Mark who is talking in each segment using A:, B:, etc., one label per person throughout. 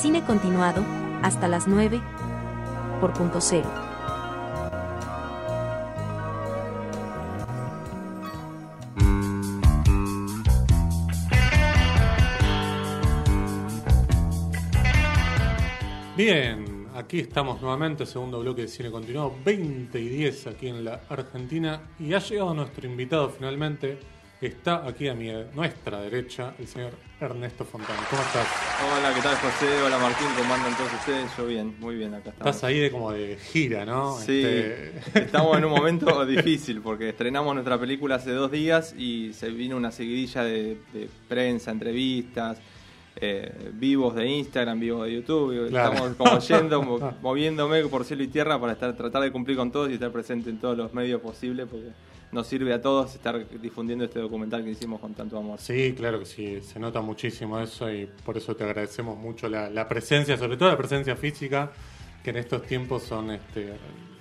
A: Cine continuado, hasta las 9, por punto cero.
B: Bien, aquí estamos nuevamente, segundo bloque de cine continuado, 20 y 10 aquí en la Argentina. Y ha llegado nuestro invitado finalmente. Está aquí a mi, nuestra derecha, el señor Ernesto Fontana. ¿Cómo estás?
C: Hola, ¿qué tal José? Hola Martín, ¿cómo andan todos ustedes? Yo bien, muy bien, acá estamos.
B: Estás ahí de como de gira, ¿no?
C: Sí,
B: Este,
C: estamos en un momento difícil porque estrenamos nuestra película hace dos días y se vino una seguidilla de, de prensa, entrevistas, eh, vivos de Instagram, vivos de YouTube.
B: Claro.
C: Estamos como yendo, mo- moviéndome por cielo y tierra para estar, tratar de cumplir con todos y estar presente en todos los medios posibles porque nos sirve a todos estar difundiendo este documental que hicimos con tanto amor.
B: Sí, claro que sí, se nota muchísimo eso y por eso te agradecemos mucho la, la presencia, sobre todo la presencia física, que en estos tiempos son este,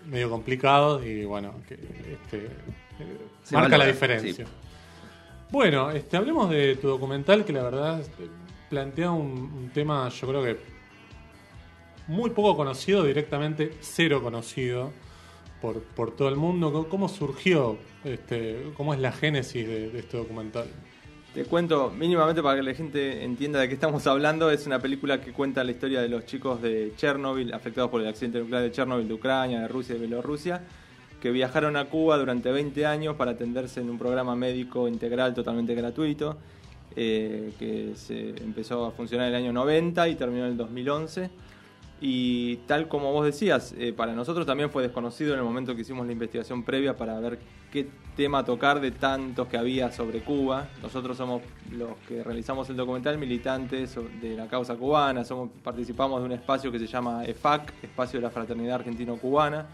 B: medio complicados y bueno, que este,
D: Se
B: marca
D: valora,
B: la diferencia.
D: sí.
B: Bueno, este, hablemos de tu documental que la verdad este, plantea un, un tema, yo creo que muy poco conocido, directamente cero conocido por, por todo el mundo. ¿Cómo- ¿Cómo surgió, este, cómo es la génesis de- de este documental?
C: Te cuento mínimamente para que la gente entienda de qué estamos hablando. Es una película que cuenta la historia de los chicos de Chernobyl, afectados por el accidente nuclear de Chernobyl, de Ucrania, de Rusia y de Bielorrusia, que viajaron a Cuba durante 20 años para atenderse en un programa médico integral totalmente gratuito, eh, que se empezó a funcionar en el año 90 y terminó en el 2011. Y tal como vos decías, eh, para nosotros también fue desconocido en el momento que hicimos la investigación previa para ver qué tema tocar de tantos que había sobre Cuba. Nosotros somos los que realizamos el documental militantes de la causa cubana, somos, participamos de un espacio que se llama EFAC, Espacio de la Fraternidad Argentino-Cubana.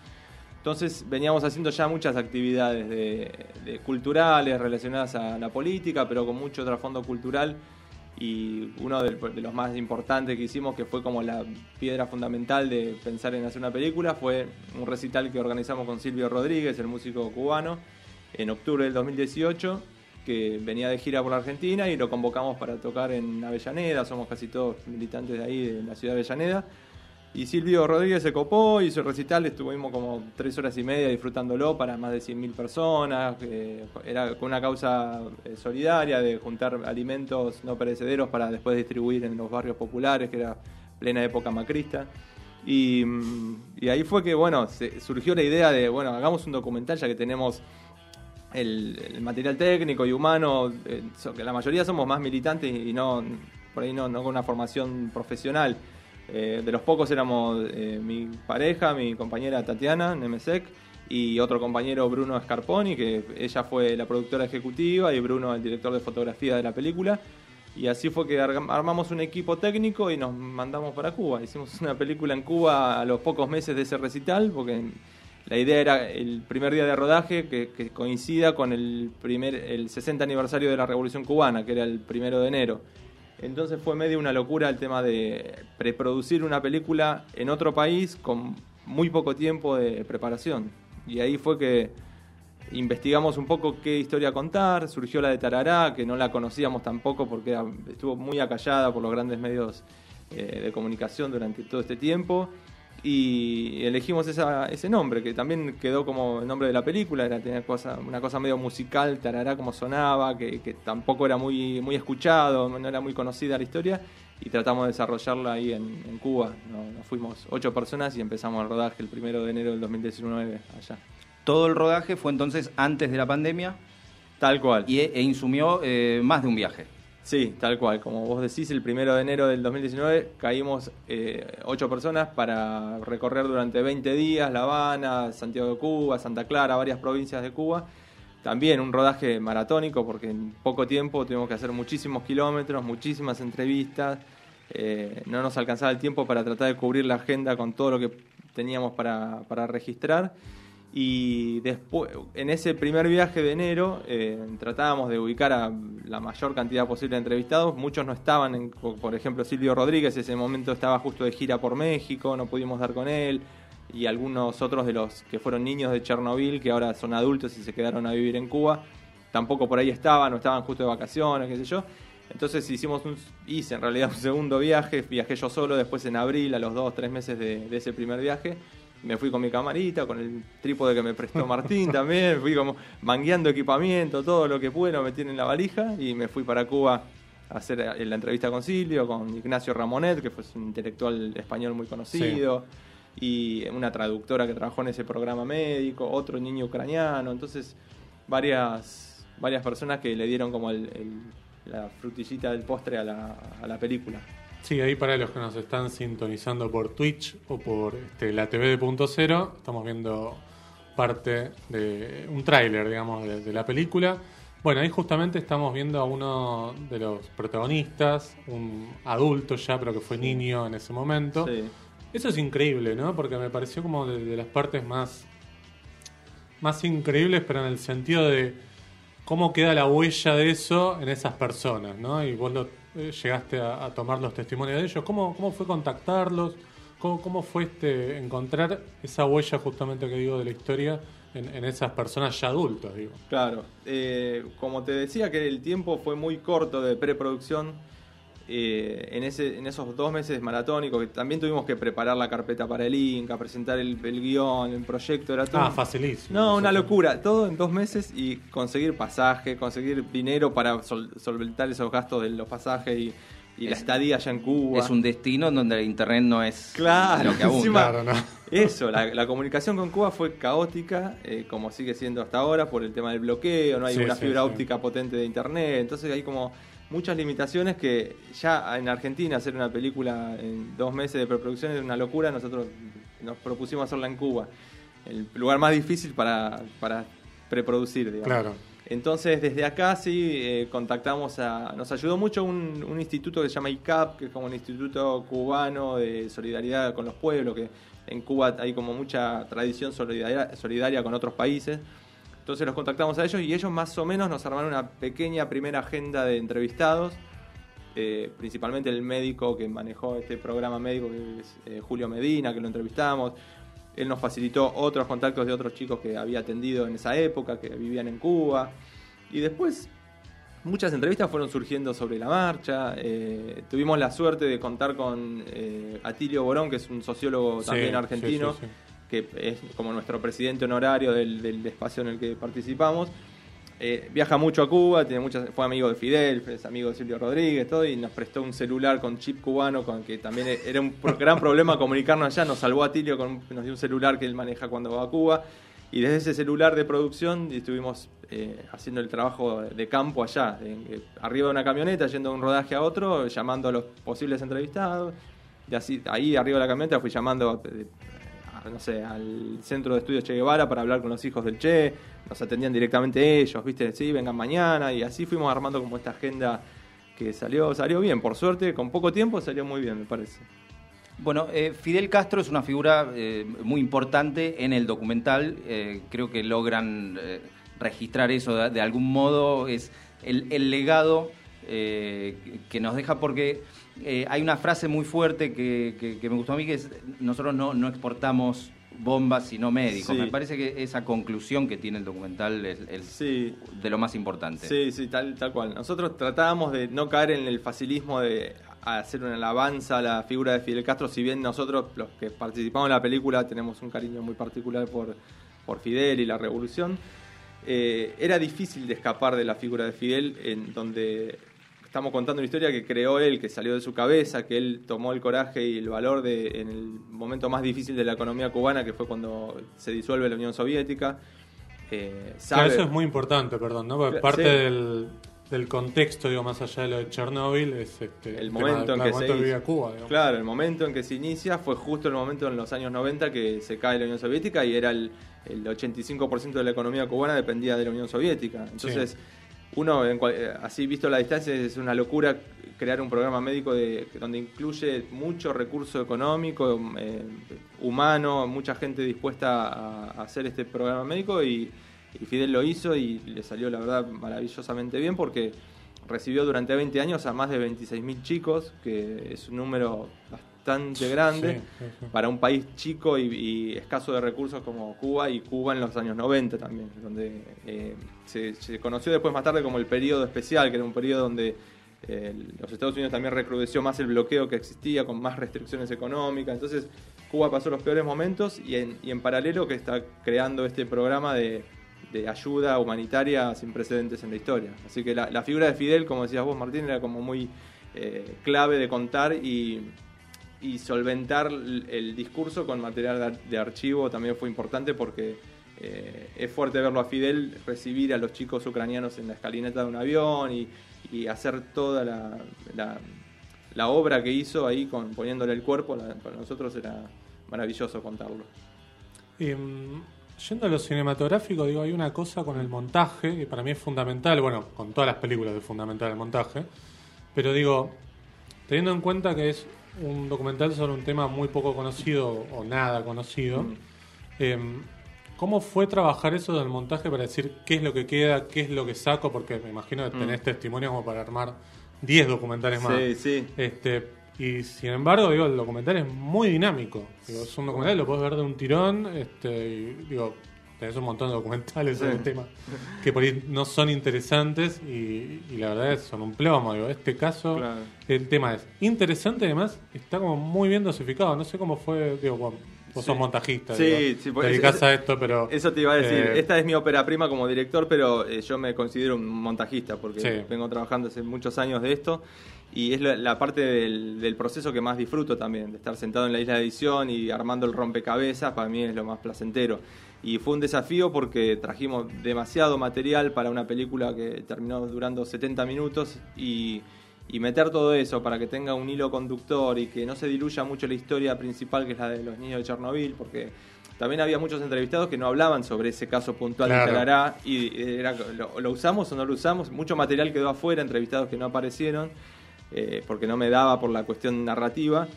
C: Entonces veníamos haciendo ya muchas actividades de, culturales relacionadas a la política, pero con mucho trasfondo cultural. Y uno de, de los más importantes que hicimos, que fue como la piedra fundamental de pensar en hacer una película, fue un recital que organizamos con Silvio Rodríguez, el músico cubano, en octubre del 2018, que venía de gira por la Argentina y lo convocamos para tocar en Avellaneda. Somos casi todos militantes de ahí, de la ciudad de Avellaneda. Y Silvio Rodríguez se copó, hizo el recital, estuvimos como tres horas y media disfrutándolo para más de 100.000 personas. eh, era con una causa eh, solidaria de juntar alimentos no perecederos para después distribuir en los barrios populares, que era plena época macrista. Y, mm, ahí fue que, bueno, se- surgió la idea de, bueno, hagamos un documental ya que tenemos el, material técnico y humano, eh, que la mayoría somos más militantes y no, por ahí no con una formación profesional. Eh, de los pocos éramos eh, mi pareja, mi compañera Tatiana Nemesek y otro compañero Bruno Scarponi, que ella fue la productora ejecutiva y Bruno el director de fotografía de la película. Y así fue que armamos un equipo técnico y nos mandamos para Cuba. Hicimos una película en Cuba a los pocos meses de ese recital, porque la idea era el primer día de rodaje que, que coincida con el, primer, el 60 aniversario de la Revolución Cubana, que era el primero de enero. Entonces fue medio una locura el tema de preproducir una película en otro país con muy poco tiempo de preparación. Y ahí fue que investigamos un poco qué historia contar, surgió la de Tarará, que no la conocíamos tampoco porque estuvo muy acallada por los grandes medios eh, de comunicación durante todo este tiempo. Y elegimos esa- ese nombre, que también quedó como el nombre de la película, era cosa, una cosa medio musical, Tarará como sonaba, que, que tampoco era muy, muy escuchado, no era muy conocida la historia, y tratamos de desarrollarla ahí en, en Cuba. Nos, nos fuimos ocho personas y empezamos el rodaje el primero de enero del 2019 allá.
D: Todo el rodaje fue entonces antes de la pandemia
C: Tal cual.
D: y, e insumió eh, más de un viaje.
C: Sí, tal cual. Como vos decís, el primero de enero del 2019 caímos eh, ocho personas para recorrer durante 20 días La Habana, Santiago de Cuba, Santa Clara, varias provincias de Cuba. También un rodaje maratónico porque en poco tiempo tuvimos que hacer muchísimos kilómetros, muchísimas entrevistas. Eh, no nos alcanzaba el tiempo para tratar de cubrir la agenda con todo lo que teníamos para, para registrar. Y después, en ese primer viaje de enero, eh, tratábamos de ubicar a la mayor cantidad posible de entrevistados. Muchos no estaban, en- por ejemplo, Silvio Rodríguez, en ese momento estaba justo de gira por México, no pudimos dar con él. Y algunos otros de los que fueron niños de Chernobyl, que ahora son adultos y se quedaron a vivir en Cuba, tampoco por ahí estaban, o estaban justo de vacaciones, qué sé yo. Entonces hicimos un, hice en realidad un segundo viaje, viajé yo solo, después en abril, a los dos, tres meses de, de ese primer viaje, me fui con mi camarita, con el trípode que me prestó Martín también, fui como mangueando equipamiento, todo lo que pude, lo metí en la valija y me fui para Cuba a hacer eh, la entrevista con Silvio, con Ignacio Ramonet, que fue un intelectual español muy conocido, y una traductora que trabajó en ese programa médico, otro niño ucraniano, entonces varias, varias personas que le dieron como el- el- la frutillita del postre a la, a la película.
B: Sí, ahí para los que nos están sintonizando por Twitch o por este, la TV de Punto Cero, estamos viendo parte de un tráiler, digamos, de, de la película. Bueno, ahí justamente estamos viendo a uno de los protagonistas, un adulto ya, pero que fue niño en ese momento.
C: Sí.
B: Eso es increíble, ¿no? Porque me pareció como de, de las partes más, más increíbles, pero en el sentido de cómo queda la huella de eso en esas personas, ¿no? Y vos lo, eh, llegaste a, tomar los testimonios de ellos. ¿Cómo, cómo fue contactarlos? ¿Cómo, cómo fue este, encontrar esa huella justamente que digo de la historia en, esas personas ya adultos, digo?
C: Claro, eh, como te decía que el tiempo fue muy corto de preproducción, eh, en, ese, en esos dos meses maratónicos, que también tuvimos que preparar la carpeta para el Inca, presentar el, el guion, el proyecto, era todo...
B: Ah, facilísimo.
C: No, una locura, todo en dos meses y conseguir pasaje, conseguir dinero para sol- solventar esos gastos de los pasajes y, y la
D: Es-
C: estadía allá en Cuba.
D: Es un destino en donde el internet no es
C: Claro,
D: lo que abunda.
C: encima-
B: Claro, ¿no?
C: Eso, la, la comunicación con Cuba fue caótica, eh, como sigue siendo hasta ahora, por el tema del bloqueo, no hay
B: Sí,
C: una
B: sí,
C: fibra
B: sí.
C: óptica potente de internet, entonces hay como muchas limitaciones que ya en Argentina hacer una película en dos meses de preproducción es una locura, nosotros nos propusimos hacerla en Cuba, el lugar más difícil para, para preproducir, digamos.
B: Claro.
C: Entonces, desde acá sí eh, contactamos a. Nos ayudó mucho un, un instituto que se llama ICAP, que es como un instituto cubano de solidaridad con los pueblos, que en Cuba hay como mucha tradición solidaria, solidaria con otros países. Entonces los contactamos a ellos y ellos más o menos nos armaron una pequeña primera agenda de entrevistados, eh, principalmente el médico que manejó este programa médico, que es eh, Julio Medina, que lo entrevistamos. Él nos facilitó otros contactos de otros chicos que había atendido en esa época, que vivían en Cuba. Y después muchas entrevistas fueron surgiendo sobre la marcha. Eh, tuvimos la suerte de contar con eh, Atilio Borón, que es un sociólogo
B: Sí,
C: también
B: sí,
C: argentino,
B: sí, sí.
C: Que es como nuestro presidente honorario del, del espacio en el que participamos. Eh, viaja mucho a Cuba, tiene muchas, fue amigo de Fidel, es amigo de Silvio Rodríguez, todo, y nos prestó un celular con chip cubano, con que también era un gran problema comunicarnos allá. Nos salvó a Tilio, con, nos dio un celular que él maneja cuando va a Cuba. Y desde ese celular de producción estuvimos eh, haciendo el trabajo de campo allá, arriba de una camioneta, yendo de un rodaje a otro, llamando a los posibles entrevistados. Y así, ahí arriba de la camioneta fui llamando eh, no sé, al centro de estudios Che Guevara para hablar con los hijos del Che, nos atendían directamente ellos, viste, sí, vengan mañana, y así fuimos armando como esta agenda que salió, salió bien, por suerte, con poco tiempo salió muy bien, me parece.
D: Bueno, eh, Fidel Castro es una figura eh, muy importante en el documental. eh, creo que logran registrar eso de, algún modo. Es el, legado que nos deja porque eh, hay una frase muy fuerte que, que- que me gustó a mí que es nosotros no, no exportamos bombas sino médicos.
C: Sí.
D: Me parece que esa conclusión que tiene el documental es,
C: Sí,
D: de lo más importante.
C: Sí, sí, tal, tal cual. Nosotros tratábamos de no caer en el facilismo de hacer una alabanza a la figura de Fidel Castro, si bien nosotros, los que participamos en la película, tenemos un cariño muy particular por, por Fidel y la revolución, eh, era difícil de escapar de la figura de Fidel, en donde estamos contando una historia que creó él, que salió de su cabeza, que él tomó el coraje y el valor de, en el momento más difícil de la economía cubana, que fue cuando se disuelve la Unión Soviética. Eh,
B: Claro, eso es muy importante, perdón, ¿no? Porque
C: Sí.
B: parte del, del contexto, digo, más allá de lo de Chernóbil, es este,
C: el momento en
B: claro,
C: que se hizo.
B: Cuba, digamos.
C: Claro, el momento en que se inicia fue justo el momento en los años 90 que se cae la Unión Soviética y era el, el 85% de la economía cubana dependía de la Unión Soviética. Entonces, uno, en eh, así visto la distancia, es una locura crear un programa médico de, donde incluye mucho recurso económico, eh, humano, mucha gente dispuesta a, a hacer este programa médico y, y Fidel lo hizo y le salió, la verdad, maravillosamente bien porque recibió durante 20 años a más de 26.000 chicos, que es un número bastante grande
B: Sí, sí, sí.
C: para un país chico y, y escaso de recursos como Cuba y Cuba en los años 90 también, donde eh, se, se conoció después más tarde como el periodo especial, que era un periodo donde el- los Estados Unidos también recrudeció más el bloqueo que existía, con más restricciones económicas. Entonces, Cuba pasó los peores momentos y en, y en paralelo que está creando este programa de, de ayuda humanitaria sin precedentes en la historia. Así que la, la figura de Fidel, como decías vos, Martín, era como muy eh, clave de contar y, y solventar el, discurso con material de, ar- de archivo también fue importante porque eh, es fuerte verlo a Fidel recibir a los chicos ucranianos en la escalinata de un avión y, hacer toda la, obra que hizo ahí con, poniéndole el cuerpo. para nosotros era maravilloso contarlo.
B: Mm, yendo a lo cinematográfico, digo, hay una cosa con el montaje, que para mí es fundamental, bueno, con todas las películas es fundamental el montaje, pero digo, teniendo en cuenta que es un documental sobre un tema muy poco conocido o nada conocido,
C: Mm.
B: em, ¿cómo fue trabajar eso del montaje para decir qué es lo que queda, qué es lo que saco? Porque me imagino que tenés
C: Mm.
B: testimonios como para armar 10 documentales más.
C: Sí, sí.
B: Este, y sin embargo, digo, el documental es muy dinámico. Digo, es un documental, lo puedes ver de un tirón, este, y, digo, tenés un montón de documentales sobre
C: Sí.
B: el tema que por ahí no son interesantes y, y la verdad es son un plomo. Digo, este caso,
C: Claro.
B: el tema es interesante, además está como muy bien dosificado. No sé cómo fue, digo, vos, vos
C: Sí.
B: sos montajista,
C: Sí,
B: digo,
C: sí, pues,
B: te dedicás
C: eso-
B: a esto, pero...
C: Eso te iba a decir.
B: eh,
C: Esta es mi ópera prima como director, pero eh, yo me considero un montajista porque
B: Sí.
C: vengo trabajando hace muchos años de esto. Y es la, la parte del, del proceso que más disfruto también, de estar sentado en la isla de edición y armando el rompecabezas, para mí es lo más placentero. Y fue un desafío porque trajimos demasiado material para una película que terminó durando 70 minutos y, y meter todo eso para que tenga un hilo conductor y que no se diluya mucho la historia principal que es la de los niños de Chernobyl, porque también había muchos entrevistados que no hablaban sobre ese caso puntual
B: Claro.
C: de Talará y era, lo, lo usamos o no lo usamos. Mucho material quedó afuera, entrevistados que no aparecieron, eh, porque no me daba por la cuestión narrativa,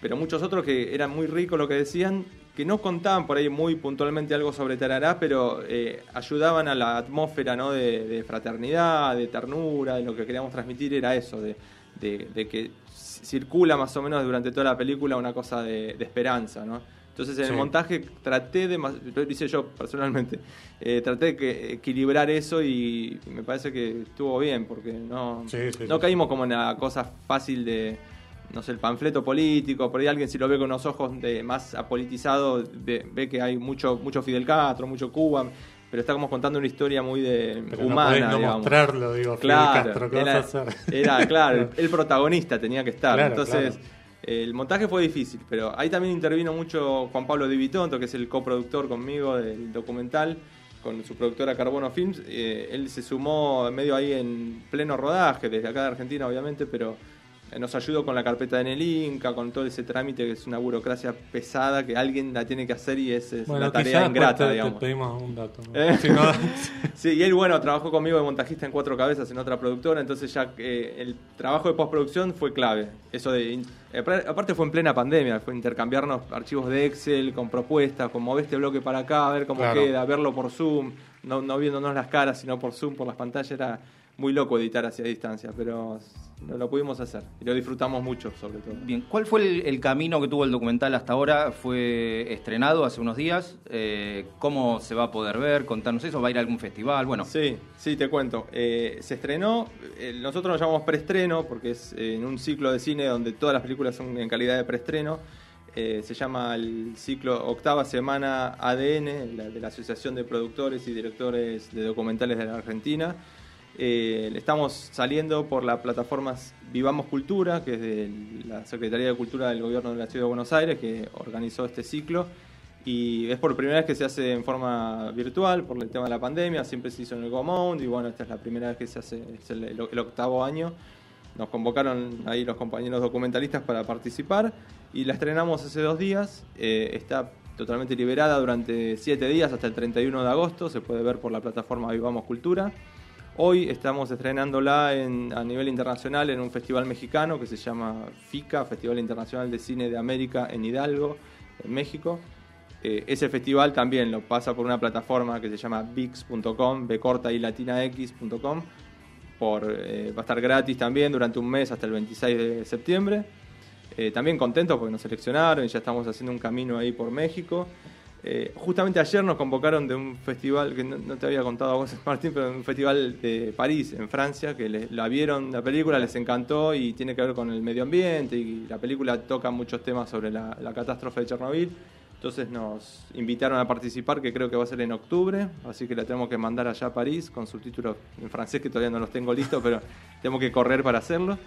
C: pero muchos otros que eran muy ricos lo que decían, que no contaban por ahí muy puntualmente algo sobre Tarará, pero eh, ayudaban a la atmósfera ¿no? de, de fraternidad, de ternura, de lo que queríamos transmitir era eso, de, de- de que circula más o menos durante toda la película una cosa de, esperanza, ¿no? Entonces en
B: Sí.
C: el montaje traté de, lo hice yo personalmente, eh, traté de que- equilibrar eso y me parece que estuvo bien, porque no,
B: Sí, sí,
C: no caímos como en la cosa fácil de, no sé, el panfleto político, por ahí alguien si lo ve con unos ojos de más apolitizado, ve, ve que hay mucho, mucho Fidel Castro, mucho Cuba, pero estamos contando una historia muy de
B: pero no
C: humana,
B: podés no
C: digamos.
B: mostrarlo, digo, Fidel
C: Claro,
B: Castro, ¿qué
C: era,
B: vas a hacer?
C: era, claro, el, protagonista tenía que estar.
B: Claro,
C: Entonces,
B: claro.
C: el montaje fue difícil, pero ahí también intervino mucho Juan Pablo Di Vitonto, que es el coproductor conmigo del documental, con su productora Carbono Films. Eh, él se sumó medio ahí en pleno rodaje, desde acá de Argentina, obviamente, pero nos ayudó con la carpeta en el Inca, con todo ese trámite que es una burocracia pesada que alguien la tiene que hacer y es, es
B: Bueno,
C: la tarea ingrata,
B: te, te
C: digamos.
B: pedimos un dato. ¿no?
C: Eh.
B: Si no-
C: Sí, y él, bueno, trabajó conmigo de montajista en cuatro cabezas en otra productora, entonces ya eh, el trabajo de postproducción fue clave. Eso de. eh, Aparte fue en plena pandemia, fue intercambiarnos archivos de Excel con propuestas, con mover este bloque para acá, a ver cómo
B: Claro.
C: queda, verlo por Zoom, no, no viéndonos las caras, sino por Zoom, por las pantallas. Era muy loco editar hacia distancia, pero lo, lo pudimos hacer y lo disfrutamos mucho, sobre todo.
D: Bien, ¿cuál fue el, el camino que tuvo el documental hasta ahora? Fue estrenado hace unos días. Eh, ¿Cómo se va a poder ver? Contanos eso. ¿Va a ir a algún festival? Bueno,
C: Sí, sí, te cuento. Eh, se estrenó, eh, nosotros nos llamamos preestreno porque es eh, en un ciclo de cine donde todas las películas son en calidad de preestreno. Eh, se llama el ciclo Octava Semana ADN, la- de la Asociación de Productores y Directores de Documentales de la Argentina. Eh, estamos saliendo por la plataforma Vivamos Cultura, que es de la Secretaría de Cultura del Gobierno de la Ciudad de Buenos Aires, que organizó este ciclo. Y es por primera vez que se hace en forma virtual por el tema de la pandemia. Siempre se hizo en el Gomount y bueno, esta es la primera vez que se hace, es el, el octavo año. Nos convocaron ahí los compañeros documentalistas para participar y la estrenamos hace dos días. Eh, está totalmente liberada durante siete días hasta el 31 de agosto. Se puede ver por la plataforma Vivamos Cultura. Hoy estamos estrenándola en- a nivel internacional en un festival mexicano que se llama FICA, Festival Internacional de Cine de América en Hidalgo, en México. Eh, ese festival también lo pasa por una plataforma que se llama vix.com, b corta y latina x.com. Eh, va a estar gratis también durante un mes hasta el 26 de septiembre. Eh, también contentos porque nos seleccionaron y ya estamos haciendo un camino ahí por México. Eh, justamente ayer nos convocaron de un festival que no, te había contado a vos, Martín, pero un festival de París, en Francia, que le- la vieron la película, les encantó y tiene que ver con el medio ambiente y la película toca muchos temas sobre la, la catástrofe de Chernobyl. Entonces nos invitaron a participar, que creo que va a ser en octubre, así que la tenemos que mandar allá a París con subtítulos en francés, que todavía no los tengo listos, pero tenemos que correr para hacerlo.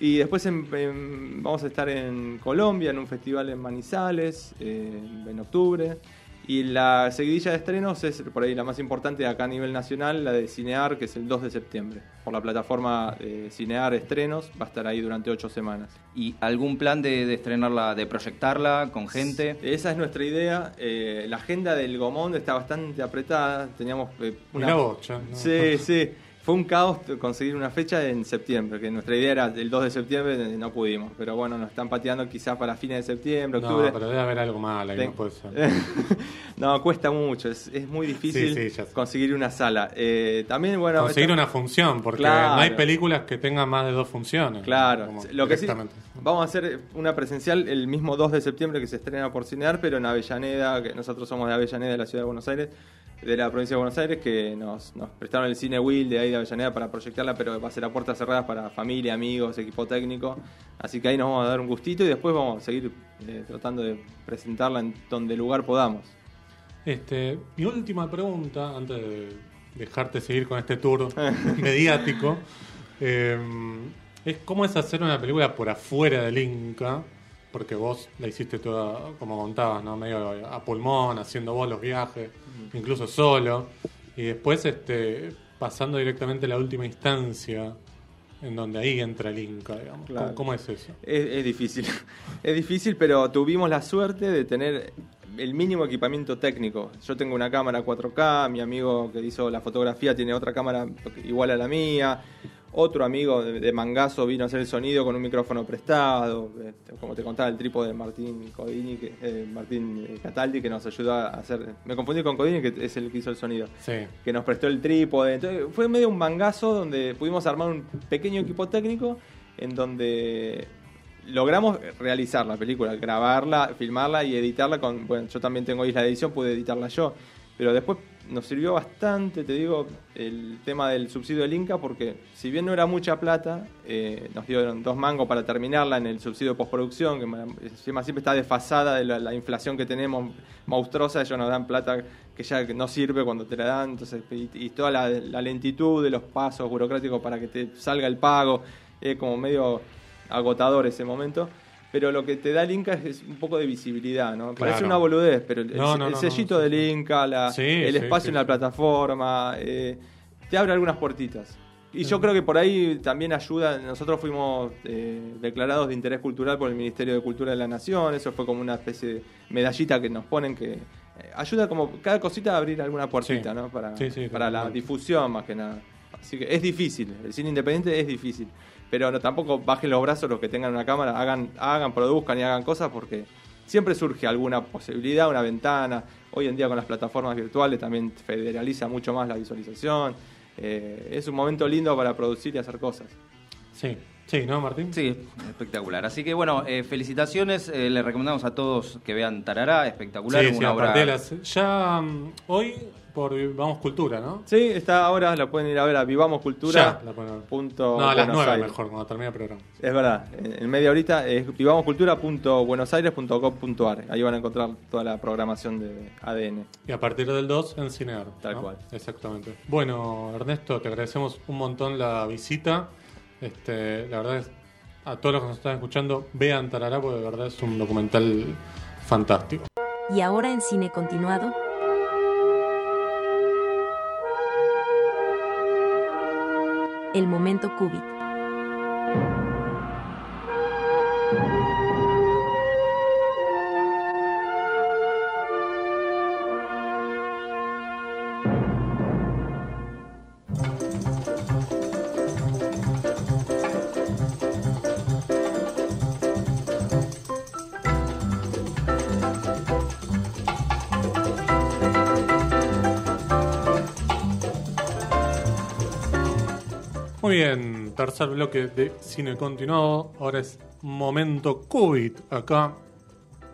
C: Y después en- en- vamos a estar en Colombia, en un festival en Manizales, eh, en octubre. Y la seguidilla de estrenos es por ahí la más importante acá a nivel nacional, la de Cinear, que es el 2 de septiembre. Por la plataforma eh, Cinear Estrenos, va a estar ahí durante ocho semanas.
D: ¿Y algún plan de, de estrenarla, de proyectarla con gente?
C: Esa es nuestra idea. Eh, la agenda del Gomón está bastante apretada. Teníamos eh,
B: Mirá vos, che, ¿no?
C: Sí, sí. Fue un caos conseguir una fecha en septiembre, que nuestra idea era el 2 de septiembre, eh, no pudimos. Pero bueno, nos están pateando quizás para fines de septiembre,
B: No,
C: octubre.
B: pero debe haber algo mal ahí,
C: Ten-
B: no puede ser.
C: no, cuesta mucho, es, es muy difícil
B: Sí, sí,
C: conseguir una sala. Eh, también, bueno...
B: Conseguir
C: esta-
B: una función, porque
C: Claro.
B: no hay películas que tengan más de dos funciones.
C: Claro,
B: como
C: lo que sí, vamos a hacer una presencial el mismo 2 de septiembre que se estrena por Cinear, pero en Avellaneda, que nosotros somos de Avellaneda, de la ciudad de Buenos Aires, de la provincia de Buenos Aires, que nos, prestaron el cine Will de ahí de Avellaneda para proyectarla, pero va a ser a puertas cerradas para familia, amigos, equipo técnico. Así que ahí nos vamos a dar un gustito y después vamos a seguir eh, tratando de presentarla en donde lugar podamos.
B: Este, mi última pregunta, antes de dejarte seguir con este tour mediático, eh, es cómo es hacer una película por afuera del Inca, porque vos la hiciste toda, como contabas, ¿no? medio a pulmón, haciendo vos los viajes, incluso solo, y después este, pasando directamente a la última instancia, en donde ahí entra el Inca, digamos.
C: Claro.
B: ¿Cómo, cómo es eso?
C: Es, es difícil, es difícil, pero tuvimos la suerte de tener el mínimo equipamiento técnico. Yo tengo una cámara 4K, mi amigo que hizo la fotografía tiene otra cámara igual a la mía, otro amigo de, de Mangazo vino a hacer el sonido con un micrófono prestado, este, como te contaba el trípode de Martín Codini, que, eh, Martín eh, Cataldi que nos ayudó a hacer, me confundí con Codini que es el que hizo el sonido
B: Sí.
C: que nos prestó el trípode. Entonces, fue medio un mangazo donde pudimos armar un pequeño equipo técnico en donde logramos realizar la película, grabarla, filmarla y editarla con, bueno, yo también tengo isla de edición, pude editarla yo, pero después nos sirvió bastante, te digo, el tema del subsidio del Inca, porque si bien no era mucha plata, eh, nos dieron dos mangos para terminarla en el subsidio de postproducción, que ma- encima siempre está desfasada de la, la inflación que tenemos monstruosa, ellos nos dan plata que ya no sirve cuando te la dan, entonces, y, toda la lentitud de los pasos burocráticos para que te salga el pago, es como medio agotador ese momento. Pero lo que te da el Inca es, un poco de visibilidad, ¿no? Parece
B: Claro.
C: una boludez, pero el,
B: No,
C: el
B: no, no,
C: sellito
B: no,
C: del. Inca, la,
B: Sí,
C: el espacio
B: sí,
C: en la plataforma, eh, te abre algunas puertitas. Y yo creo que por ahí también ayuda, nosotros fuimos eh, declarados de interés cultural por el Ministerio de Cultura de la Nación, eso fue como una especie de medallita que nos ponen que eh, ayuda como cada cosita a abrir alguna puertita. ¿no? Para, la difusión más que nada. Así que es difícil, el cine independiente es difícil, pero no, tampoco bajen los brazos los que tengan una cámara, hagan, hagan, produzcan y hagan cosas porque siempre surge alguna posibilidad, una ventana. Hoy en día con las plataformas virtuales también federaliza mucho más la visualización. Eh, es un momento lindo para producir y hacer cosas.
B: Sí, sí, ¿no, Martín?
D: Sí, espectacular. Así que bueno, eh, felicitaciones. eh, le recomendamos a todos que vean Tarará, espectacular.
B: Sí, sí,
D: una
B: a
D: obra
B: las- Ya mm, hoy por Vamos Cultura, ¿no?
C: Sí, está ahora, la pueden ir a ver a Vivamos Cultura.
B: Ya, la pueden ver.
C: punto
B: No, a las
C: Buenos
B: 9
C: Aires.
B: mejor, cuando termine el programa.
C: Es verdad, en en media horita es vivamoscultura.buenosaires.gov.ar. Ahí van a encontrar toda la programación de ADN.
B: Y a partir del 2 en Cinear.
C: Tal
B: ¿no?
C: cual.
B: Exactamente. Bueno, Ernesto, te agradecemos un montón la visita. Este, la verdad es, a todos los que nos están escuchando, vean Tarará, porque de verdad es un documental fantástico.
A: Y ahora en cine continuado. El momento Cubit.
B: Muy bien, tercer bloque de cine continuado. Ahora es momento COVID acá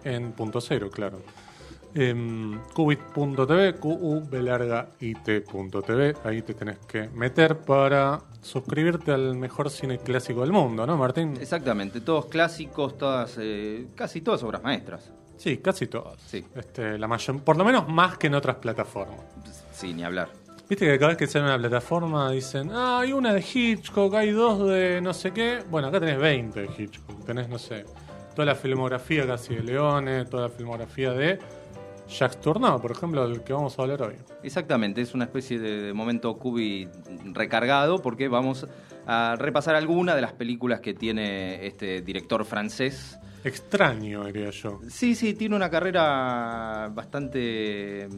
B: en punto cero, claro. em, Qubit.tv, QU larga IT.tv. Ahí te tenés que meter para suscribirte al mejor cine clásico del mundo, ¿no, Martín?
D: Exactamente, todos clásicos, todas, eh, casi todas obras maestras.
B: Sí, casi todas.
D: Sí.
B: Este, la mayor, por lo menos más que en otras plataformas.
D: Sí, ni hablar.
B: Viste que cada vez que sale una plataforma dicen, ah, hay una de Hitchcock, hay dos de no sé qué. Bueno, acá tenés 20 de Hitchcock. Tenés, no sé, toda la filmografía casi de Leone, toda la filmografía de Jacques Tourneur, por ejemplo, del que vamos a hablar hoy.
D: Exactamente, es una especie de momento Cubi recargado porque vamos a repasar algunas de las películas que tiene este director francés.
B: Extraño, diría yo.
D: Sí, sí, tiene una carrera bastante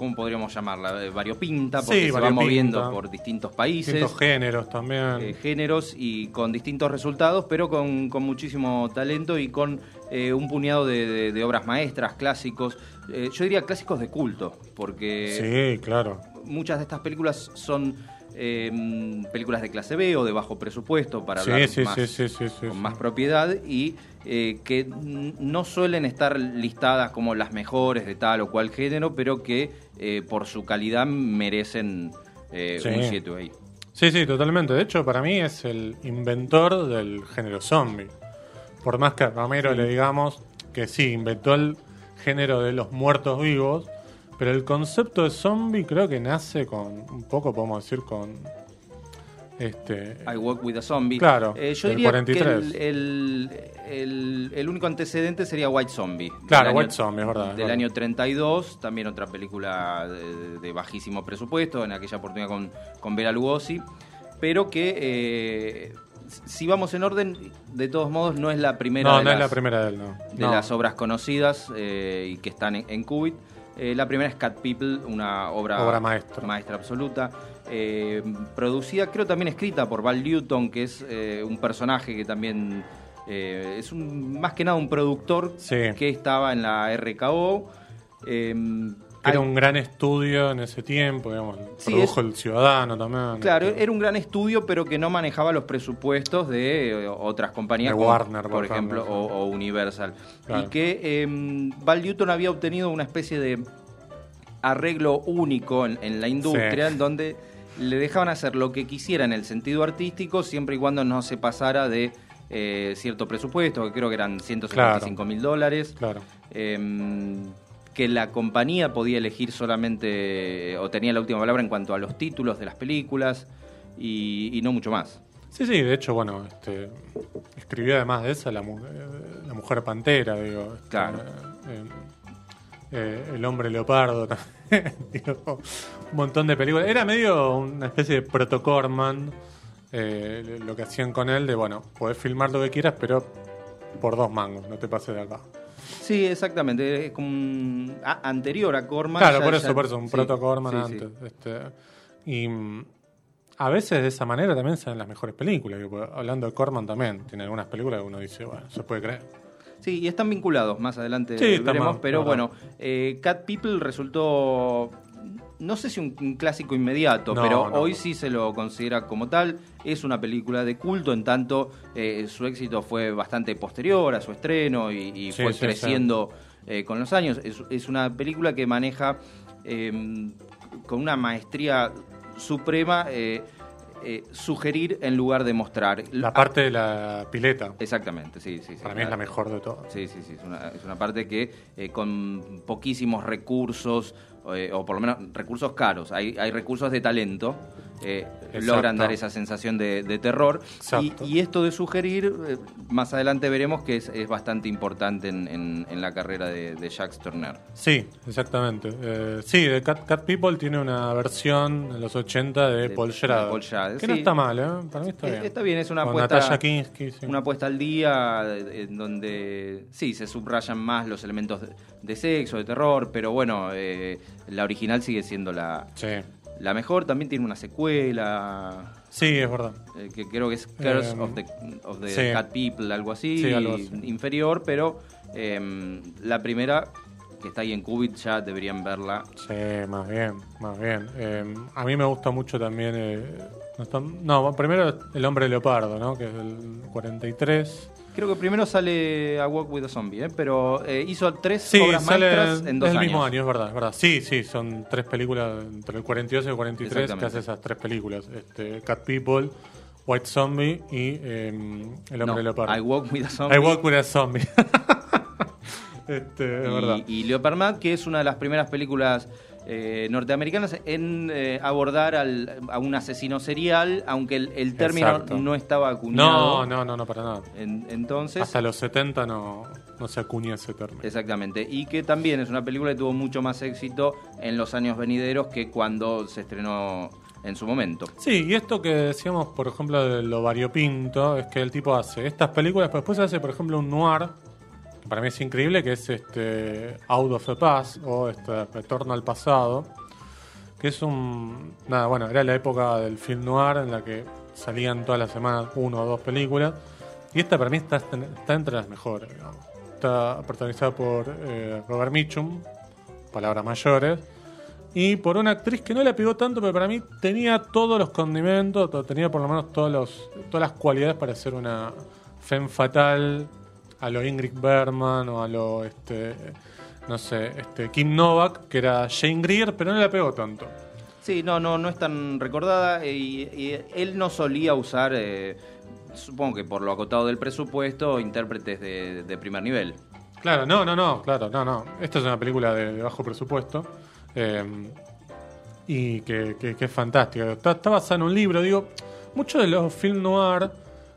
D: ¿cómo podríamos llamarla? Eh, variopinta, porque
B: Sí,
D: se va moviendo por distintos países.
B: Distintos géneros también.
D: eh, géneros y con distintos resultados, pero con, con muchísimo talento y con eh, un puñado de, de- de obras maestras, clásicos. Eh, yo diría clásicos de culto, porque
B: sí, claro.
D: muchas de estas películas son eh, películas de clase B o de bajo presupuesto, para
B: Sí,
D: hablar
B: sí,
D: más,
B: sí,
D: con más propiedad y eh, que no suelen estar listadas como las mejores de tal o cual género, pero que eh, por su calidad merecen eh, un 7 ahí.
B: Sí, sí, totalmente. De hecho, para mí es el inventor del género zombie. Por más que a Romero le digamos que sí, inventó el género de los muertos vivos, pero el concepto de zombie creo que nace con, un poco podemos decir, con... Este,
D: I Walk with a Zombie.
B: Claro,
D: Eh, yo diría
B: 43.
D: que el, el- el- el único antecedente sería White Zombie.
B: Claro,
D: año-
B: White Zombie, es verdad, es
D: Del
B: verdad.
D: año 32, también otra película de, de bajísimo presupuesto, en aquella oportunidad con, con Bela Lugosi, pero que, eh, si vamos en orden, de todos modos no es la primera
B: no,
D: de
B: no es
D: las-
B: la primera de él, no.
D: de
B: No.
D: las obras conocidas eh, y que están en, en Qubit. Eh, la primera es Cat People, una obra,
B: Obra maestra.
D: maestra absoluta. eh, producida, creo también escrita por Val Newton, que es eh, un personaje que también es un, más que nada un productor
B: Sí.
D: que estaba en la RKO.
B: Era un gran estudio en ese tiempo, digamos.
D: Sí,
B: produjo
D: es-
B: El Ciudadano también.
D: Claro,
B: este.
D: era un gran estudio, pero que no manejaba los presupuestos de eh, otras compañías,
B: De
D: como,
B: Warner, por
D: por ejemplo,
B: ejemplo,
D: o, Universal.
B: Claro.
D: Y que eh, Val Newton había obtenido una especie de arreglo único en, en la industria,
B: Sí.
D: en donde le dejaban hacer lo que quisiera en el sentido artístico, siempre y cuando no se pasara de eh, cierto presupuesto, que creo que eran 155 mil dólares.
B: Claro.
D: Eh, que la compañía podía elegir solamente, o tenía la última palabra en cuanto a los títulos de las películas y, y no mucho más.
B: Sí, sí, de hecho, bueno, este, escribió además de esa la, eh, la Mujer Pantera, digo. este,
D: Claro.
B: eh, eh, el Hombre Leopardo también, digo, un montón de películas. Era medio una especie de protocorman eh, lo que hacían con él, de bueno, podés filmar lo que quieras, pero por dos mangos, no te pases de acá.
D: Sí, exactamente, es como un- a- anterior a Corman.
B: Claro,
D: ya-
B: por
D: ya-
B: eso, por eso, un
D: sí, sí, sí.
B: antes. Este, y mm, a veces de esa manera también salen las mejores películas. porque hablando de Corman también, tiene algunas películas que uno dice, bueno, se puede creer.
D: Sí, y están vinculados, más adelante
B: Sí,
D: veremos,
B: mal,
D: pero bueno, eh, Cat People resultó, no sé si un, un clásico inmediato,
B: No,
D: pero
B: no.
D: hoy sí se lo considera como tal, es una película de culto, en tanto eh, su éxito fue bastante posterior a su estreno y, y
B: Sí,
D: fue
B: sí,
D: creciendo eh, con los años. Es, es una película que maneja eh, con una maestría suprema eh, sugerir en lugar de mostrar.
B: La parte de la pileta,
D: Exactamente, sí, sí. sí.
B: para mí es la mejor de todas.
D: Sí, sí, sí, es una, es una parte que eh, con poquísimos recursos, eh, o por lo menos recursos caros, hay, hay recursos de talento, eh, logran dar esa sensación de, de terror. Y, esto de sugerir, eh, más adelante veremos que es, es bastante importante en, en- en la carrera de, de Jacques Turner.
B: Sí, exactamente. Eh, sí, de Cat, Cat People tiene una versión en los 80 de,
D: De-
B: Paul Schrader, que no está mal, ¿eh? Para mí está
D: Eh,
B: bien.
D: está bien, es una
B: Con
D: apuesta-
B: Natalia Kinski, sí.
D: Una puesta al día en donde sí se subrayan más los elementos de, de sexo, de terror, pero bueno, la original sigue siendo la,
B: Sí.
D: La mejor. También tiene una secuela
B: Sí, es verdad.
D: eh, que creo que es Curse
B: Em,
D: of the, of the
B: sí.
D: Cat People, algo así,
B: Sí, algo así.
D: inferior, pero em, la primera que está ahí en Qubit ya deberían verla.
B: Sí, más bien, más bien. Eh, a mí me gusta mucho también. eh, no, está- no, primero El Hombre Leopardo, ¿no? Que es del 43.
D: Creo que primero sale A Walk with a Zombie, ¿eh? pero eh, hizo tres
B: Sí,
D: obras
B: sale
D: maestras en dos
B: es el
D: años.
B: mismo año, es verdad, es verdad. Sí, sí, son tres películas entre el 42 y el 43 que hace esas tres películas. Este, Cat People, White Zombie y em, El Hombre
D: No,
B: Leopardo.
D: I Walk with a Zombie.
B: I Walk with a Zombie. este, es verdad.
D: y, y Leopard Man, que es una de las primeras películas eh, norteamericanas en eh, abordar al- a un asesino serial, aunque el, el término
B: Exacto.
D: no estaba acuñado.
B: No, no, no, no, para nada.
D: En- entonces,
B: Hasta los 70 no, no se acuña ese término.
D: exactamente. Y que también es una película que tuvo mucho más éxito en los años venideros que cuando se estrenó en su momento.
B: Sí, y esto que decíamos, por ejemplo, de lo variopinto, es que el tipo hace estas películas, pero después hace, por ejemplo, un noir, para mí es increíble, que es este Out of the Past, o este Retorno al Pasado, que es un... Nada, bueno, era la época del film noir en la que salían todas las semanas uno o dos películas, y esta para mí está, está entre las mejores, digamos. Está protagonizada por eh, Robert Mitchum, palabras mayores, y por una actriz que no le pegó tanto, pero para mí tenía todos los condimentos, to- tenía por lo menos todos los, todas las cualidades para ser una femme fatal a lo Ingrid Bergman o a lo, este, no sé, este, Kim Novak, que era Jane Greer, pero no le pegó tanto.
D: Sí, no, no, no es tan recordada y, y él no solía usar, eh, supongo que por lo acotado del presupuesto, intérpretes de, de primer nivel.
B: Claro, no, no, no, claro, no, no. Esta es una película de, de bajo presupuesto eh, y que, que- que es fantástica. Está, está basada en un libro, digo, muchos de los film noir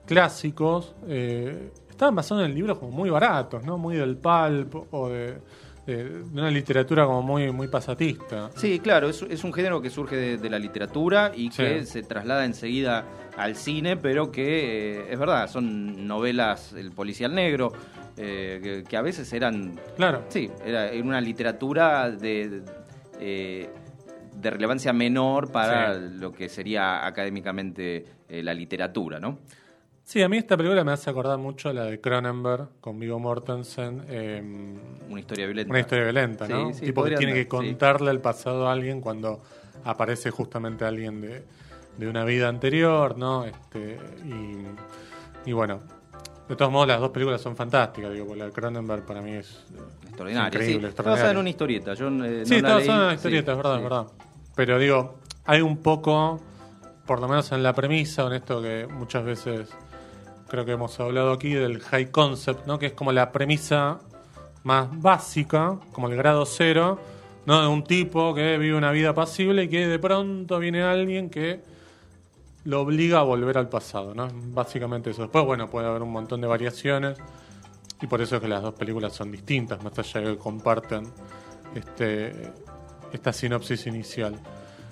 B: clásicos eh, estaban basados en libros como muy baratos, ¿no? Muy del pulp o de, de- de una literatura como muy, muy pasatista.
D: Sí, claro, es, es un género que surge de, de la literatura y que
B: Sí.
D: se traslada enseguida al cine, pero que eh, es verdad, son novelas, el policial negro, eh, que, que a veces eran
B: Claro.
D: Sí, era era una literatura de, de, eh, de relevancia menor para
B: Sí.
D: lo que sería académicamente la literatura, ¿no?
B: Sí, a mí esta película me hace acordar mucho a la de Cronenberg con Viggo Mortensen. eh,
D: Una historia violenta.
B: Una historia violenta, ¿no?
D: Sí, sí,
B: tipo que tiene
D: andar,
B: que contarle el pasado a alguien cuando aparece justamente alguien de, de una vida anterior, ¿no? Este, y, y bueno, de todos modos las dos películas son fantásticas, digo, porque la de Cronenberg para mí es
D: sí. Extraordinaria.
B: increíble,
D: sí. Basada en
B: extraordinaria.
D: una historieta. Yo, eh,
B: sí,
D: no la leí,
B: en una
D: sí,
B: historieta, es verdad,
D: sí.
B: es verdad. Pero digo, hay un poco, por lo menos en la premisa, en esto que muchas veces creo que hemos hablado aquí del high concept, ¿no? Que es como la premisa más básica, como el grado cero, ¿no? De un tipo que vive una vida pasible y que de pronto viene alguien que lo obliga a volver al pasado, ¿no? Básicamente eso. Después, bueno, puede haber un montón de variaciones y por eso es que las dos películas son distintas, más allá de que comparten este, esta sinopsis inicial.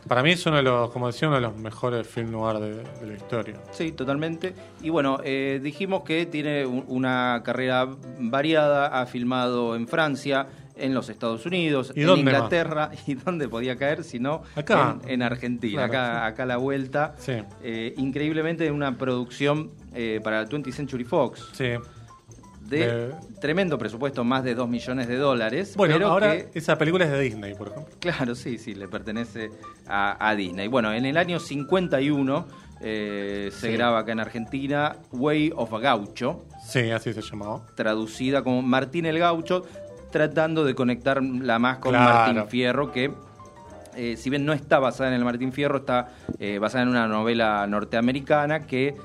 B: Para mí es uno de los, como decía, uno de los mejores film noir de, de la historia.
D: Sí, totalmente. Y bueno, eh, dijimos que tiene un- una carrera variada, ha filmado en Francia, en los Estados Unidos,
B: ¿Y
D: en
B: más?
D: Inglaterra, y dónde podía caer, si no
B: Acá.
D: En, en Argentina,
B: Claro,
D: acá, acá a la vuelta.
B: Sí.
D: Eh, increíblemente una producción eh, para la 20th Century Fox
B: Sí.
D: De
B: Eh.
D: tremendo presupuesto, más de 2 millones de dólares.
B: Bueno,
D: pero
B: ahora
D: que-
B: esa película es de Disney, por ejemplo.
D: Claro, sí, sí, le pertenece a, a Disney. Bueno, en el año 51 eh, se
B: Sí.
D: graba acá en Argentina Way of a Gaucho,
B: Sí, así se llamaba.
D: traducida como Martín el Gaucho, tratando de conectarla más con
B: Claro.
D: Martín Fierro, que eh, si bien no está basada en el Martín Fierro, está eh, basada en una novela norteamericana que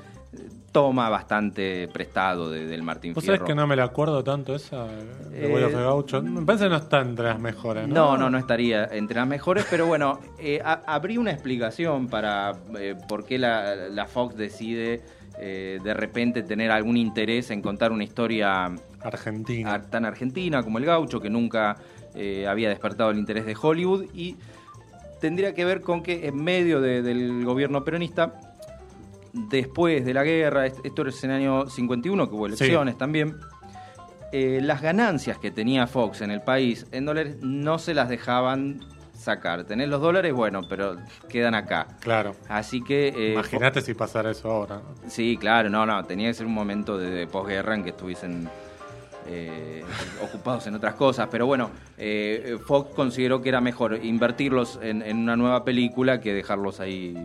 D: toma bastante prestado de- del Martín
B: ¿Vos
D: Fierro.
B: sabés que no me la acuerdo tanto esa de
D: Eh,
B: Way of the Gaucho? Me parece que no está entre las mejores, ¿no?
D: No, no, no estaría entre las mejores, pero bueno, eh, habría una explicación para eh, por qué la, la Fox decide eh, de repente tener algún interés en contar una historia
B: Argentina.
D: ar- tan argentina como el gaucho, que nunca eh, había despertado el interés de Hollywood, y tendría que ver con que en medio de- del gobierno peronista, después de la guerra, est- esto es en el año 51, que hubo elecciones también, eh, las ganancias que tenía Fox en el país en dólares no se las dejaban sacar. Tenés los dólares, bueno, pero quedan acá.
B: Claro.
D: Así que... eh,
B: Imagínate si pasara eso ahora. ¿no?
D: Sí, claro, no, no, tenía que ser un momento de, de posguerra en que estuviesen eh, ocupados en otras cosas. Pero bueno, eh, Fox consideró que era mejor invertirlos en, en una nueva película que dejarlos ahí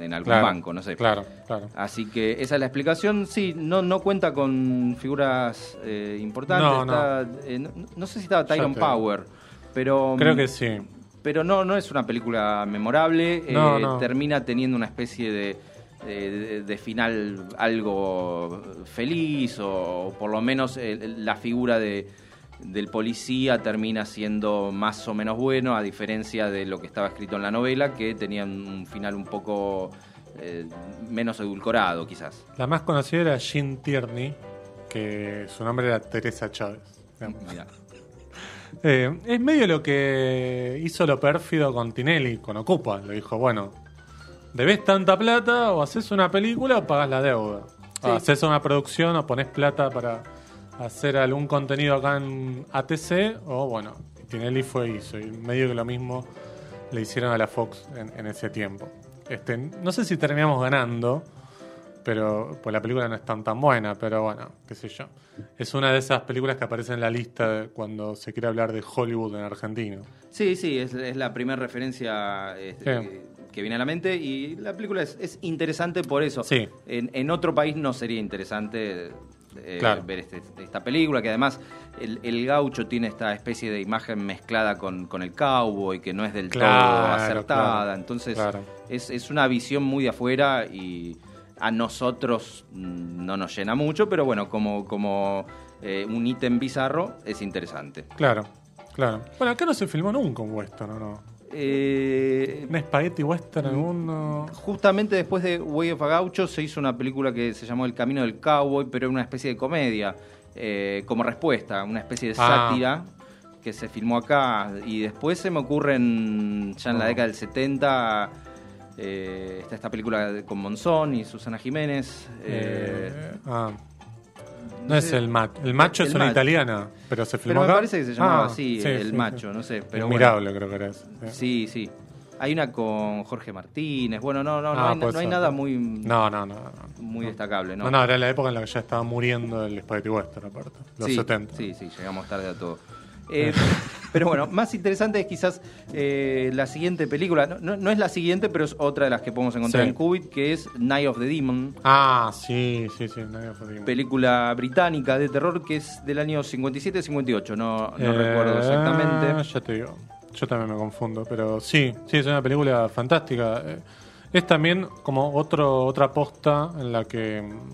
D: en algún
B: Claro,
D: banco, no sé.
B: Claro, claro.
D: Así que esa es la explicación. Sí, no, no cuenta con figuras eh, importantes.
B: No,
D: Está, eh, no, no sé si estaba Tyron Power, pero
B: Creo que sí.
D: pero no, no es una película memorable.
B: No,
D: eh,
B: no.
D: Termina teniendo una especie de, de- de- final algo feliz o, por lo menos eh, la figura de, del policía termina siendo más o menos bueno, a diferencia de lo que estaba escrito en la novela, que tenía un final un poco eh, menos edulcorado, quizás.
B: La más conocida era Jean Tierney, que su nombre era Teresa Chávez. Eh, es medio lo que hizo lo pérfido con Tinelli, con Ocupa. Le dijo, bueno, debes tanta plata o haces una película o pagas la deuda.
D: Sí.
B: O haces una producción o pones plata para hacer algún contenido acá en ATC o bueno, Tinelli fue hizo. Y medio que lo mismo le hicieron a la Fox en, en ese tiempo. Este, no sé si terminamos ganando, pero pues la película no es tan tan buena, pero bueno, qué sé yo. Es una de esas películas que aparece en la lista de cuando se quiere hablar de Hollywood en Argentina.
D: Sí, sí, es, es la primera referencia este,
B: Sí.
D: Que viene a la mente y la película es, es interesante por eso.
B: Sí.
D: En, en otro país no sería interesante eh,
B: Claro.
D: ver este- esta película, que además el, el gaucho tiene esta especie de imagen mezclada con, con el cowboy, que no es del todo acertada.
B: claro,
D: Entonces es, es una visión muy de afuera y a nosotros mm, no nos llena mucho, pero bueno, como, como eh, un ítem bizarro es interesante.
B: Claro, claro. Bueno, acá no se filmó nunca un western, ¿o no?
D: Eh,
B: Un spaghetti western alguno.
D: Justamente después de Way of a Gaucho se hizo una película que se llamó El Camino del Cowboy, pero era una especie de comedia, eh, como respuesta, una especie de
B: Ah.
D: sátira que se filmó acá. Y después se me ocurren, ya en la
B: Ah.
D: década del 70, eh, está esta película con Monzón y Susana Jiménez.
B: ah, no
D: no
B: es el macho. El macho
D: El
B: es una
D: macho.
B: italiana, pero se filmó
D: pero me
B: acá.
D: parece que se llamaba
B: Ah,
D: así,
B: sí,
D: El
B: sí,
D: Macho,
B: sí.
D: no sé. Pero bueno.
B: Admirable, creo que era ese.
D: Sí, sí. Hay una con Jorge Martínez. Bueno, no, no, no,
B: Ah,
D: hay,
B: puede
D: no hay nada muy,
B: No, no, no. no.
D: muy destacable, ¿no?
B: No, no, era la época en la que ya estaba muriendo el spaghetti western, aparte. Los
D: sí,
B: 70.
D: Sí, sí, llegamos tarde a todo. Eh, pero bueno, más interesante es quizás eh, la siguiente película. No, no- no es la siguiente, pero es otra de las que podemos encontrar
B: Sí.
D: en Qubit, que es Night of the Demon.
B: Ah, sí, sí, sí. nadie fue digno.
D: Película británica de terror que es del año 57-58, no, no
B: Eh,
D: recuerdo exactamente.
B: Ya te digo. Yo también me confundo, pero sí, sí, es una película fantástica. Es también como otro, otra posta en la que mm,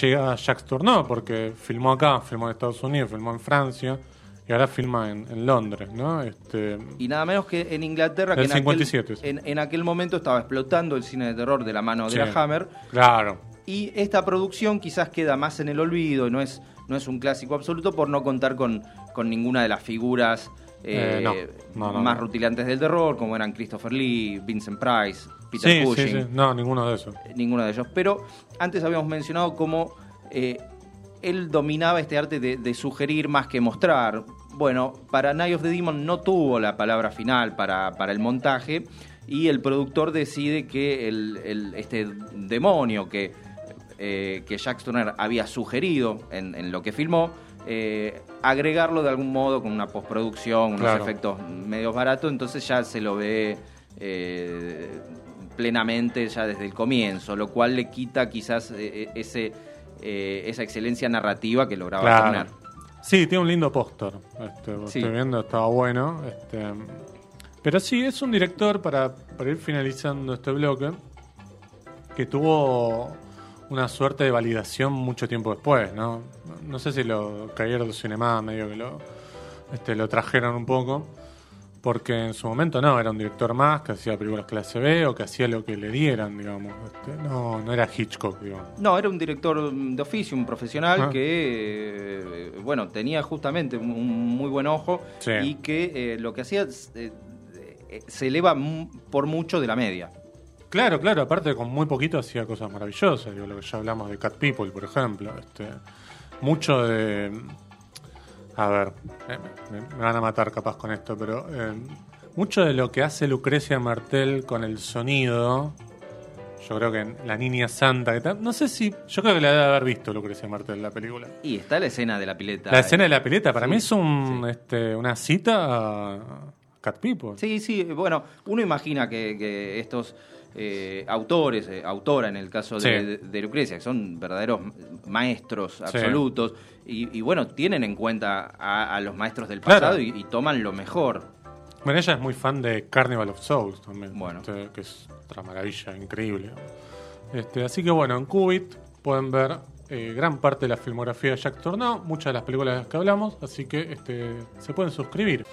B: llega Jacques Tourneur, porque filmó acá, filmó en Estados Unidos, filmó en Francia y ahora filma en, en Londres, ¿no? Este,
D: Y nada menos que en Inglaterra, que en aquel,
B: 57, sí.
D: en, en aquel momento estaba explotando el cine de terror de la mano de la Hammer.
B: Claro,
D: Y esta producción quizás queda más en el olvido, no es, no es un clásico absoluto por no contar con, con ninguna de las figuras eh,
B: Eh, no. No, no,
D: más
B: no.
D: rutilantes del terror, como eran Christopher Lee, Vincent Price, Peter
B: sí, sí,
D: Cushing,
B: sí, no, ninguno de esos.
D: eh, ninguno de ellos. Pero antes habíamos mencionado cómo eh, él dominaba este arte de, de sugerir más que mostrar. Bueno, para Night of the Demon no tuvo la palabra final para, para el montaje y el productor decide que el, el- este demonio que, eh, que Jack Turner había sugerido en, en lo que filmó, eh, agregarlo de algún modo con una postproducción, unos
B: Claro.
D: efectos medios baratos, entonces ya se lo ve eh, plenamente ya desde el comienzo, lo cual le quita quizás ese, eh, esa excelencia narrativa que lograba
B: Claro.
D: Turner.
B: Sí, tiene un lindo póster. Este,
D: Sí.
B: Estoy viendo, estaba bueno. Este, pero sí, es un director, para, para ir finalizando este bloque, que tuvo una suerte de validación mucho tiempo después, ¿no? No sé si lo Cahiers du Cinema medio que lo, este, lo trajeron un poco, porque en su momento no, era un director más que hacía películas clase B o que hacía lo que le dieran, digamos. Este, no, no era Hitchcock, digamos.
D: No, era un director de oficio, un profesional
B: Ah.
D: que, eh, bueno, tenía justamente un, un muy buen ojo
B: Sí.
D: y que eh, lo que hacía eh, se eleva por mucho de la media.
B: Claro, claro, aparte con muy poquito hacía cosas maravillosas, digo, lo que ya hablamos de Cat People, por ejemplo, este, mucho de... A ver, eh, me, van a matar capaz con esto, pero eh, mucho de lo que hace Lucrecia Martel con el sonido, Yo creo que en La Niña Santa, que tal- no sé si, yo creo que la debe haber visto Lucrecia Martel la película.
D: Y está la escena de la pileta.
B: La escena de la pileta, para
D: Sí,
B: mí es un,
D: sí.
B: este, una cita a Cat People.
D: Sí, sí, bueno, uno imagina que, que estos eh, autores, eh, autora en el caso de,
B: Sí.
D: de- de Lucrecia, que son verdaderos maestros absolutos, y, y bueno, tienen en cuenta a, a los maestros del
B: Claro.
D: pasado y, y toman lo mejor.
B: Bueno, ella es muy fan de Carnival of Souls también.
D: Bueno.
B: este, que es otra maravilla increíble. Este, así que bueno, en Qubit pueden ver eh, gran parte de la filmografía de Jack Tornado, muchas de las películas de las que hablamos, así que este, se pueden suscribir.